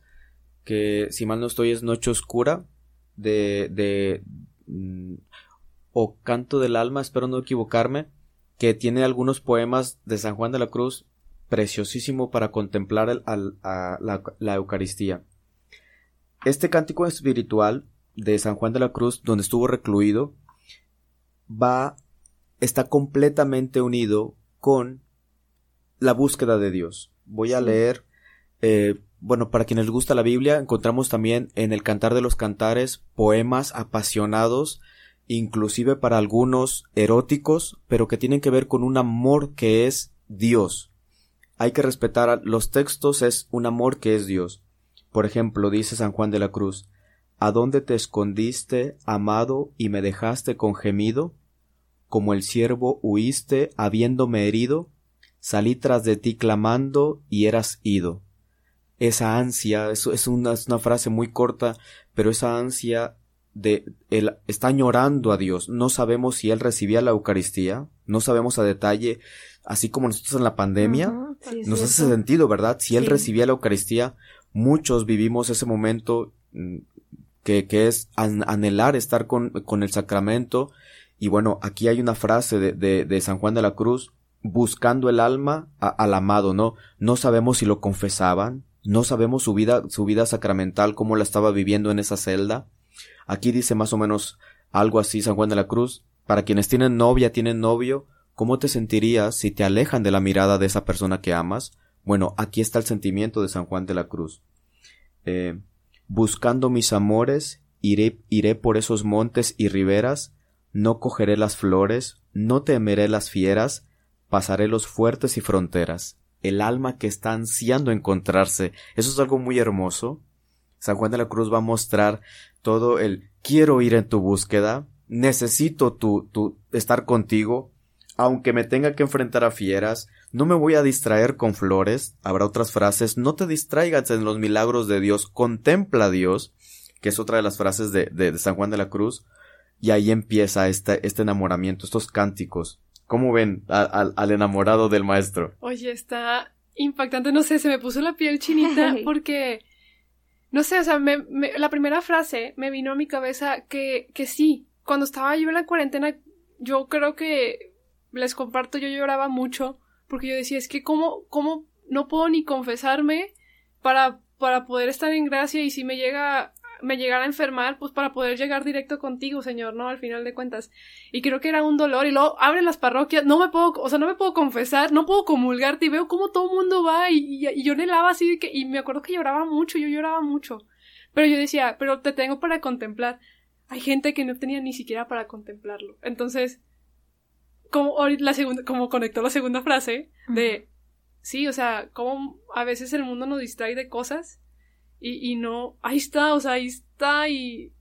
que si mal no estoy es Noche Oscura, de, de mm, o Canto del Alma, espero no equivocarme, que tiene algunos poemas de San Juan de la Cruz, preciosísimo para contemplar el- al- a la, la Eucaristía. Este cántico espiritual de San Juan de la Cruz, donde estuvo recluido, va está completamente unido con la búsqueda de Dios. Voy a Sí. leer, eh, bueno, para quienes les gusta la Biblia, encontramos también en el Cantar de los Cantares poemas apasionados, inclusive para algunos eróticos, pero que tienen que ver con un amor que es Dios. Hay que respetar los textos, es un amor que es Dios. Por ejemplo, dice San Juan de la Cruz, ¿A dónde te escondiste, amado, y me dejaste con gemido? como el siervo huiste habiéndome herido, salí tras de ti clamando y eras ido. Esa ansia, eso es una, es una frase muy corta, pero esa ansia de él está añorando a Dios. No sabemos si él recibía la Eucaristía, no sabemos a detalle, así como nosotros en la pandemia, sí, nos hace sentido, ¿verdad? Si él recibía la Eucaristía, muchos vivimos ese momento mm, que, que es an- anhelar estar con, con el sacramento. Y bueno, aquí hay una frase de, de, de San Juan de la Cruz, buscando el alma a- al amado, ¿no? No sabemos si lo confesaban, no sabemos su vida, su vida sacramental, cómo la estaba viviendo en esa celda. Aquí dice más o menos algo así San Juan de la Cruz, para quienes tienen novia, tienen novio, ¿cómo te sentirías si te alejan de la mirada de esa persona que amas? Bueno, aquí está el sentimiento de San Juan de la Cruz. Eh, buscando mis amores, iré, iré por esos montes y riberas, no cogeré las flores, no temeré las fieras, pasaré los fuertes y fronteras. el alma que está ansiando encontrarse. Eso es algo muy hermoso. San Juan de la Cruz va a mostrar todo el quiero ir en tu búsqueda, necesito tu, tu estar contigo, aunque me tenga que enfrentar a fieras, no me voy a distraer con flores. Habrá otras frases, no te distraigas en los milagros de Dios, contempla a Dios, que es otra de las frases de, de, San Juan de la Cruz, y ahí empieza este, este enamoramiento, estos cánticos. ¿Cómo ven al enamorado del maestro? Oye, está impactante, no sé, se me puso la piel chinita porque, no sé, o sea, me, la primera frase me vino a mi cabeza que, que sí, cuando estaba yo en la cuarentena, yo creo que les comparto, yo lloraba mucho porque yo decía, es que cómo, cómo no puedo ni confesarme para, para poder estar en gracia y si me llega me llegara a enfermar, pues para poder llegar directo contigo, Señor, ¿no? Al final de cuentas. Y creo que era un dolor. Y luego abren las parroquias, no me puedo, o sea, no me puedo confesar, no puedo comulgarte y veo cómo todo el mundo va y, y, yo lava así de que, y me acuerdo que lloraba mucho, yo lloraba mucho. Pero yo decía, pero te tengo para contemplar. Hay gente que no tenía ni siquiera para contemplarlo. Entonces, como la segunda, como conectó la segunda frase de, sí, o sea, como a veces el mundo nos distrae de cosas y, y no, ahí está, o sea, ahí está y,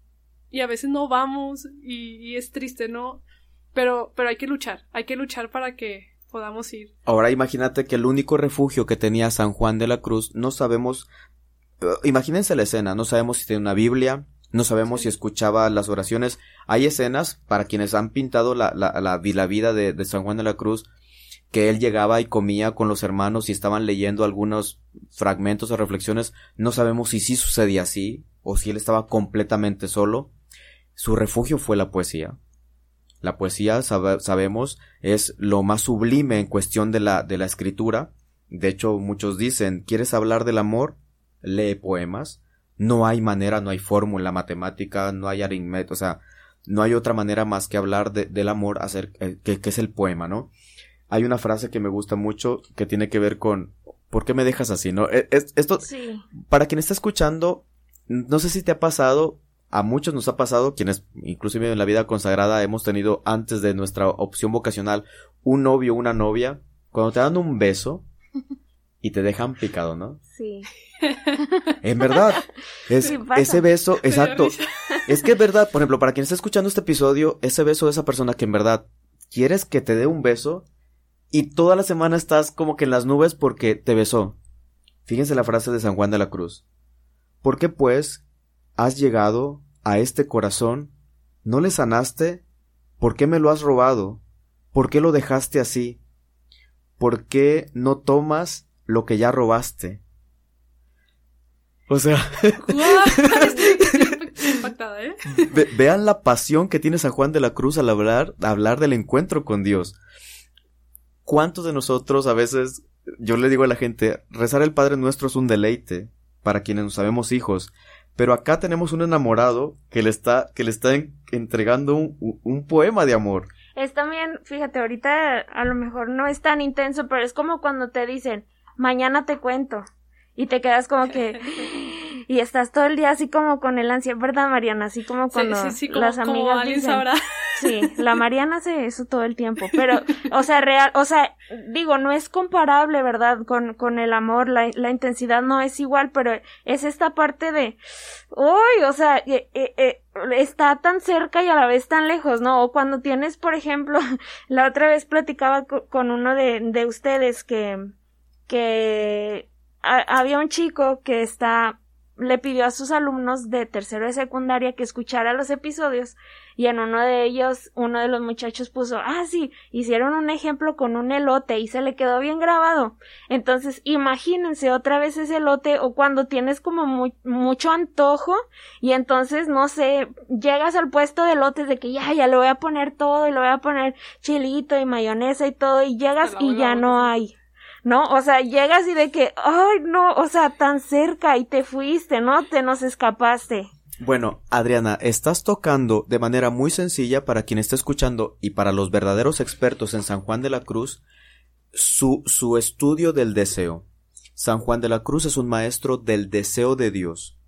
y a veces no vamos y, y, es triste, ¿no? Pero, pero hay que luchar, hay que luchar para que podamos ir. Ahora imagínate que el único refugio que tenía San Juan de la Cruz, no sabemos, eh, imagínense la escena, no sabemos si tiene una Biblia, no sabemos si escuchaba las oraciones. Hay escenas, para quienes han pintado la, la, la, la vida de, de San Juan de la Cruz, que él llegaba y comía con los hermanos y estaban leyendo algunos fragmentos o reflexiones, no sabemos si sí sucedía así o si él estaba completamente solo. Su refugio fue la poesía. La poesía, sabemos, es lo más sublime en cuestión de la, de la escritura. De hecho, muchos dicen, ¿quieres hablar del amor? Lee poemas. No hay manera, no hay fórmula matemática, no hay aritmética, o sea, no hay otra manera más que hablar del amor, hacer, eh, que, que es el poema, ¿no? Hay una frase que me gusta mucho que tiene que ver con ¿por qué me dejas así? ¿No? E, esto, para quien está escuchando, no sé si te ha pasado, a muchos nos ha pasado, quienes inclusive en la vida consagrada hemos tenido antes de nuestra opción vocacional un novio o una novia, cuando te dan un beso y te dejan picado, ¿no? Sí. En verdad, es ese beso, exacto. Es que es verdad, por ejemplo, para quien está escuchando este episodio, ese beso de esa persona que en verdad quieres que te dé un beso, y toda la semana estás como que en las nubes porque te besó. Fíjense la frase de San Juan de la Cruz. ¿Por qué pues has llegado a este corazón? ¿No le sanaste? ¿Por qué me lo has robado? ¿Por qué lo dejaste así? ¿Por qué no tomas lo que ya robaste? O sea, ¿eh? vean la pasión que tiene San Juan de la Cruz al hablar, hablar del encuentro con Dios. ¿Cuántos de nosotros a veces, yo le digo a la gente, rezar el Padre Nuestro es un deleite para quienes nos sabemos hijos, pero acá tenemos un enamorado que le está, que le está entregando un, un, poema de amor. Es también, fíjate, ahorita a lo mejor no es tan intenso, pero es como cuando te dicen, mañana te cuento, y te quedas como que, y estás todo el día así como con el ansia, ¿verdad, Mariana? Así como cuando las amigas dicen, Sí, la Mariana hace eso todo el tiempo, pero, o sea, real, o sea, digo, no es comparable, ¿verdad? Con, con el amor, la, la intensidad no es igual, pero es esta parte de, uy, o sea, eh, eh, eh, está tan cerca y a la vez tan lejos, ¿no? O cuando tienes, por ejemplo, la otra vez platicaba con uno de, de ustedes que, que había un chico que está le pidió a sus alumnos de tercero de secundaria que escuchara los episodios y en uno de ellos uno de los muchachos puso ah sí hicieron un ejemplo con un elote y se le quedó bien grabado entonces imagínense otra vez ese elote o cuando tienes como mucho antojo y entonces no sé llegas al puesto de elotes de que ya ya le voy a poner todo y le voy a poner chilito y mayonesa y todo y llegas y ya no hay ¿no? O sea, llegas y de que, ay, no, o sea, tan cerca y te fuiste, ¿no? Te nos escapaste. Bueno, Adriana, estás tocando de manera muy sencilla para quien está escuchando y para los verdaderos expertos en San Juan de la Cruz su, su estudio del deseo. San Juan de la Cruz es un maestro del deseo de Dios.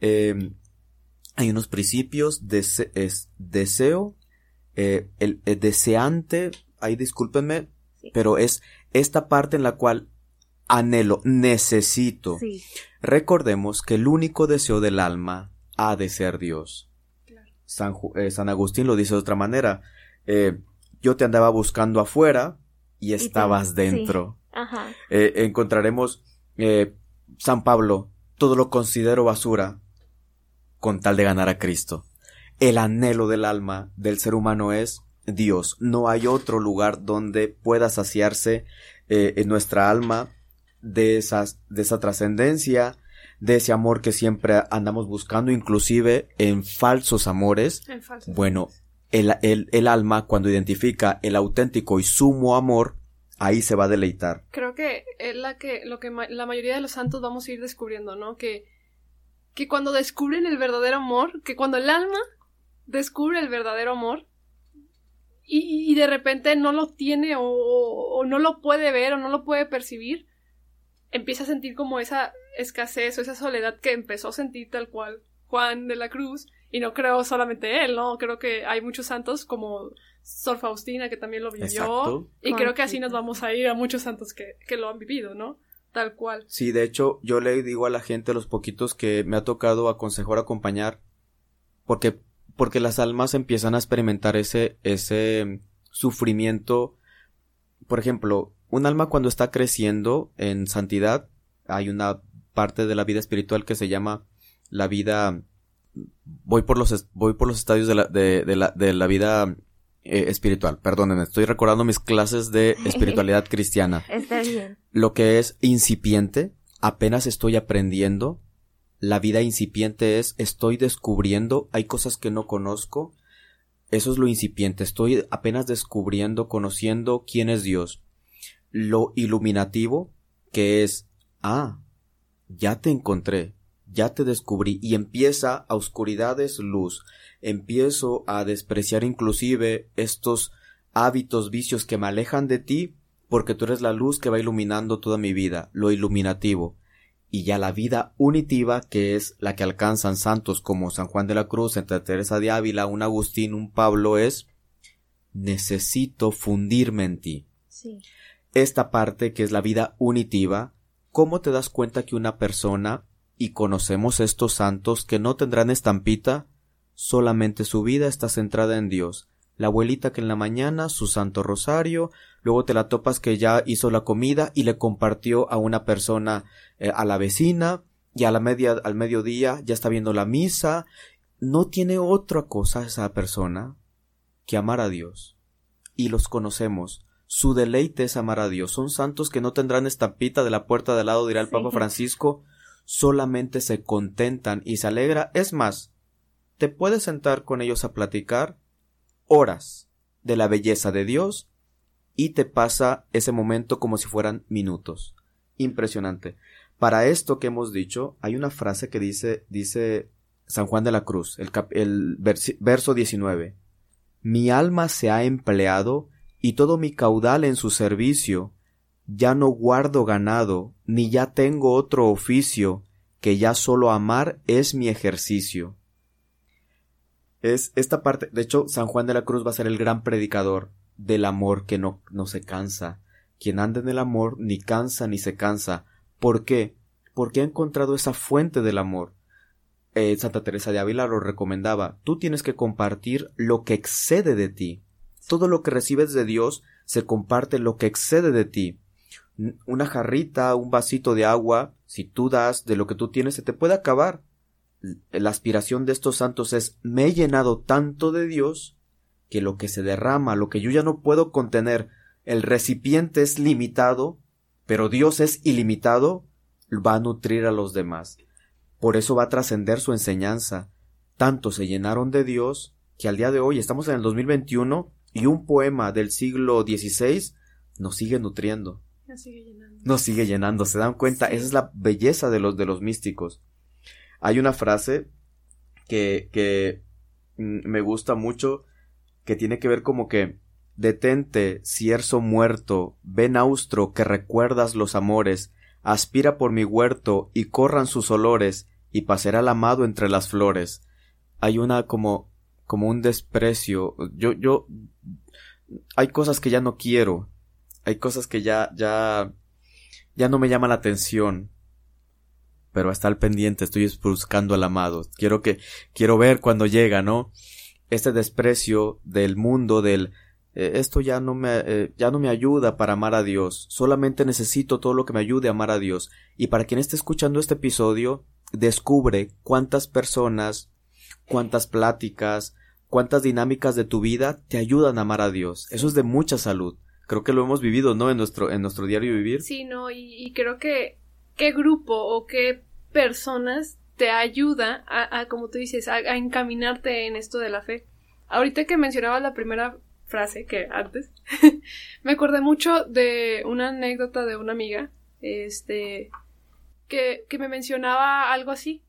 Em, hay unos principios, es deseo, eh, el, deseante, ahí discúlpenme, pero es esta parte en la cual anhelo, necesito. Sí. Recordemos que el único deseo del alma ha de ser Dios. San, eh, San Agustín lo dice de otra manera. eh, yo te andaba buscando afuera y te- estabas sí. dentro. Ajá. Eh, encontraremos San Pablo, todo lo considero basura con tal de ganar a Cristo. El anhelo del alma del ser humano es Dios. No hay otro lugar donde pueda saciarse en nuestra alma de, esas, de esa trascendencia, de ese amor que siempre andamos buscando, inclusive en falsos amores. En falso. Bueno, el, el, el alma cuando identifica el auténtico y sumo amor, ahí se va a deleitar. Creo que es la que, lo que ma- la mayoría de los santos vamos a ir descubriendo, ¿no? Que, que cuando descubren el verdadero amor, que cuando el alma descubre el verdadero amor y, y de repente no lo tiene o- o no lo puede ver o no lo puede percibir, empieza a sentir como esa escasez o esa soledad que empezó a sentir tal cual Juan de la Cruz. Y no creo solamente él, ¿no? Creo que hay muchos santos como Sor Faustina que también lo vivió. Exacto. Y creo que así nos vamos a ir a muchos santos que, que lo han vivido, ¿no? Tal cual. Sí, de hecho, yo le digo a la gente, los poquitos que me ha tocado aconsejar, acompañar, porque, porque las almas empiezan a experimentar ese, ese sufrimiento. Por ejemplo, un alma cuando está creciendo en santidad, hay una parte de la vida espiritual que se llama la vida, voy por los, voy por los estadios de la, de, de la, de la vida eh, espiritual, perdónenme, estoy recordando mis clases de espiritualidad cristiana Está bien. lo que es incipiente, apenas estoy aprendiendo. La vida incipiente es estoy descubriendo, hay cosas que no conozco. Eso es lo incipiente, estoy apenas descubriendo, conociendo quién es Dios. Lo iluminativo, que es, ah, ya te encontré, ya te descubrí, y empieza a oscuridades luz, empiezo a despreciar inclusive estos hábitos, vicios que me alejan de ti, porque tú eres la luz que va iluminando toda mi vida, lo iluminativo. Y ya la vida unitiva, que es la que alcanzan santos como San Juan de la Cruz, Santa Teresa de Ávila, un Agustín, un Pablo, es necesito fundirme en ti. Sí. Esta parte que es la vida unitiva, ¿cómo te das cuenta que una persona, y conocemos estos santos que no tendrán estampita, solamente su vida está centrada en Dios? La abuelita que en la mañana su santo rosario, luego te la topas que ya hizo la comida y le compartió a una persona, eh, a la vecina, y a la media, al mediodía ya está viendo la misa, no tiene otra cosa esa persona que amar a Dios. Y los conocemos. Su deleite es amar a Dios. Son santos que no tendrán estampita de la puerta de lado, dirá el Sí. Papa Francisco, solamente se contentan y se alegra. Es más, te puedes sentar con ellos a platicar horas de la belleza de Dios y te pasa ese momento como si fueran minutos. Impresionante. Para esto que hemos dicho, hay una frase que dice, dice San Juan de la Cruz, el, cap- el versi- verso 19. Mi alma se ha empleado y todo mi caudal en su servicio. Ya no guardo ganado, ni ya tengo otro oficio, que ya solo amar es mi ejercicio. Es esta parte, de hecho, San Juan de la Cruz va a ser el gran predicador del amor que no, no se cansa. Quien anda en el amor ni cansa ni se cansa. ¿Por qué? Porque ha encontrado esa fuente del amor. Eh, Santa Teresa de Ávila lo recomendaba. Tú tienes que compartir lo que excede de ti. Todo lo que recibes de Dios se comparte lo que excede de ti. Una jarrita, un vasito de agua, si tú das de lo que tú tienes, se te puede acabar. La aspiración de estos santos es me he llenado tanto de Dios que lo que se derrama, lo que yo ya no puedo contener, el recipiente es limitado, pero Dios es ilimitado, va a nutrir a los demás. Por eso va a trascender su enseñanza. Tanto se llenaron de Dios que al día de hoy estamos en el 2021 y un poema del siglo XVI nos sigue nutriendo, Ya sigue llenando. nos sigue llenando. ¿Se dan cuenta? Sí. Esa es la belleza de los de los místicos. Hay una frase que, que mm, me gusta mucho que tiene que ver como que detente, cierzo muerto, ven austro que recuerdas los amores, aspira por mi huerto y corran sus olores y pasará el amado entre las flores. Hay una como como un desprecio. Yo yo hay cosas que ya no quiero. Hay cosas que ya ya ya no me llama la atención. Pero hasta al pendiente, estoy buscando al amado. Quiero que, quiero ver cuando llega, ¿no? Este desprecio del mundo, del, eh, esto ya no me, eh, ya no me ayuda para amar a Dios. Solamente necesito todo lo que me ayude a amar a Dios. Y para quien esté escuchando este episodio, descubre cuántas personas, cuántas pláticas, cuántas dinámicas de tu vida te ayudan a amar a Dios. Eso es de mucha salud creo que lo hemos vivido, ¿no? En nuestro, en nuestro diario vivir. Sí, no, y, creo que qué grupo o qué personas te ayuda a, como tú dices, a, encaminarte en esto de la fe. Ahorita que mencionabas la primera frase que antes, me acordé mucho de una anécdota de una amiga, este, que, que me mencionaba algo así.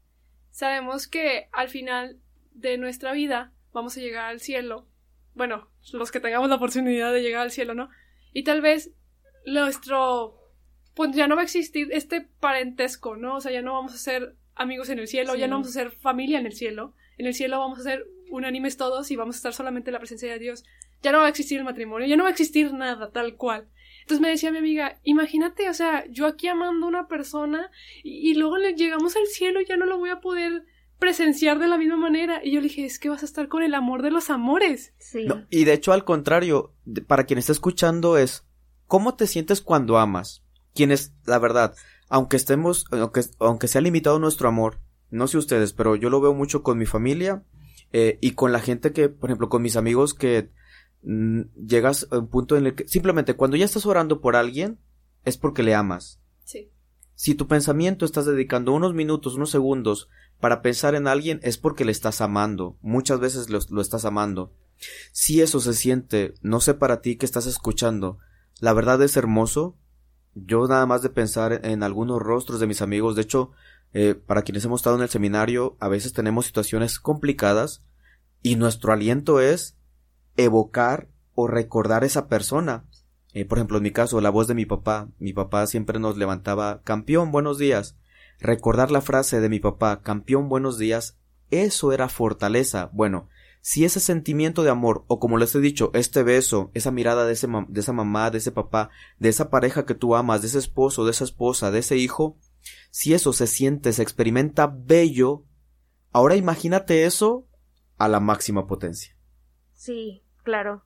Sabemos que al final de nuestra vida vamos a llegar al cielo. Bueno, los que tengamos la oportunidad de llegar al cielo, ¿no? Y tal vez nuestro, pues ya no va a existir este parentesco, ¿no? O sea, ya no vamos a ser amigos en el cielo, ya no vamos a ser familia en el cielo. En el cielo vamos a ser unánimes todos y vamos a estar solamente en la presencia de Dios. Ya no va a existir el matrimonio, ya no va a existir nada tal cual. Entonces me decía mi amiga, imagínate, o sea, yo aquí amando a una persona y, luego le llegamos al cielo y ya no lo voy a poder presenciar de la misma manera. Y yo le dije, es que vas a estar con el amor de los amores. Sí. y de hecho, al contrario, para quien está escuchando es, ¿cómo te sientes cuando amas? Quienes, la verdad, aunque estemos, aunque, aunque sea limitado nuestro amor, no sé ustedes, pero yo lo veo mucho con mi familia eh, y con la gente que, por ejemplo, con mis amigos que mm, llegas a un punto en el que simplemente cuando ya estás orando por alguien es porque le amas. Sí. Si tu pensamiento estás dedicando unos minutos, unos segundos para pensar en alguien es porque le estás amando. Muchas veces lo, estás amando. Si eso se siente, no sé para ti que estás escuchando, la verdad es hermoso. Yo nada más de pensar en algunos rostros de mis amigos, de hecho, eh, para quienes hemos estado en el seminario, a veces tenemos situaciones complicadas y nuestro aliento es evocar o recordar esa persona. Eh, por ejemplo, en mi caso, la voz de mi papá. Mi papá siempre nos levantaba, campeón, buenos días. Recordar la frase de mi papá, campeón buenos días, eso era fortaleza. Bueno, si ese sentimiento de amor, o como les he dicho, este beso, esa mirada de, ese de esa mamá, de ese papá, de esa pareja que tú amas, de ese esposo, de esa esposa, de ese hijo, si eso se siente, se experimenta bello, ahora imagínate eso a la máxima potencia. Sí, claro,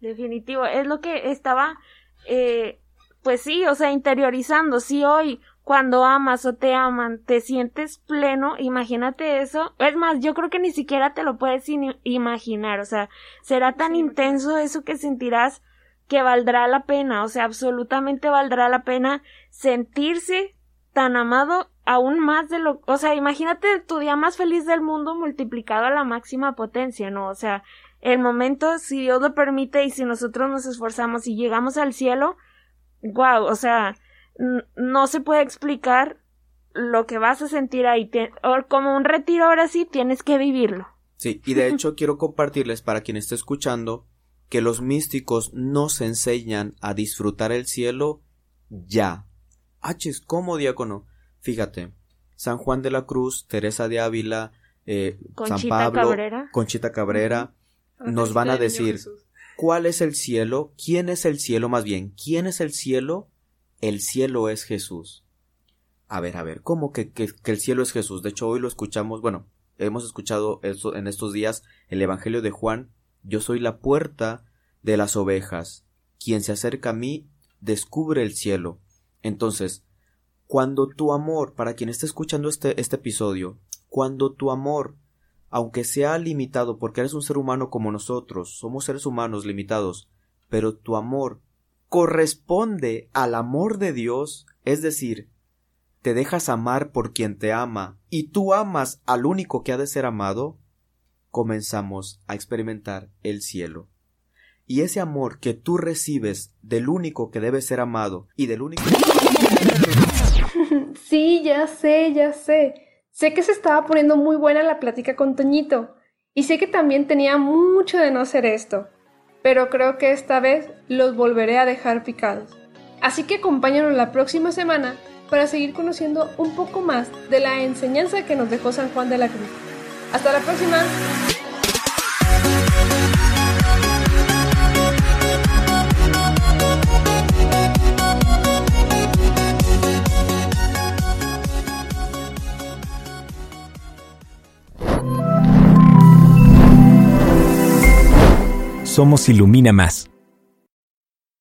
definitivo. Es lo que estaba, eh, pues sí, o sea, interiorizando. Si hoy cuando amas o te aman, te sientes pleno, imagínate eso. Es más, yo creo que ni siquiera te lo puedes imaginar, o sea, será tan intenso eso que sentirás que valdrá la pena, o sea, absolutamente valdrá la pena sentirse tan amado aún más de lo, o sea, imagínate tu día más feliz del mundo multiplicado a la máxima potencia, ¿no? O sea, el momento, si Dios lo permite y si nosotros nos esforzamos y llegamos al cielo, wow, o sea, no se puede explicar lo que vas a sentir ahí. o como un retiro ahora sí, tienes que vivirlo. Sí, y de hecho quiero compartirles para quien esté escuchando que los místicos nos enseñan a disfrutar el cielo ya. Hachis, ¿cómo diácono? Fíjate, San Juan de la Cruz, Teresa de Ávila, eh, San Pablo, Cabrera. Conchita Cabrera, nos van a decir cuál es el cielo, quién es el cielo más bien, quién es el cielo el cielo es Jesús. A ver, a ver, ¿cómo que, el cielo es Jesús? De hecho, hoy lo escuchamos, bueno, hemos escuchado en estos días el Evangelio de Juan, yo soy la puerta de las ovejas. Quien se acerca a mí descubre el cielo. Entonces, cuando tu amor, para quien esté escuchando este, este episodio, cuando tu amor, aunque sea limitado porque eres un ser humano como nosotros, somos seres humanos limitados, pero tu amor corresponde al amor de Dios, es decir, te dejas amar por quien te ama y tú amas al único que ha de ser amado, comenzamos a experimentar el cielo. Y ese amor que tú recibes del único que debe ser amado y del único... Sí, ya sé, ya sé. Sé que se estaba poniendo muy buena la plática con Toñito. Y sé que también tenía mucho de no hacer esto pero creo que esta vez los volveré a dejar picados. Así que acompáñanos la próxima semana para seguir conociendo un poco más de la enseñanza que nos dejó San Juan de la Cruz. Hasta la próxima. Somos Ilumina Más.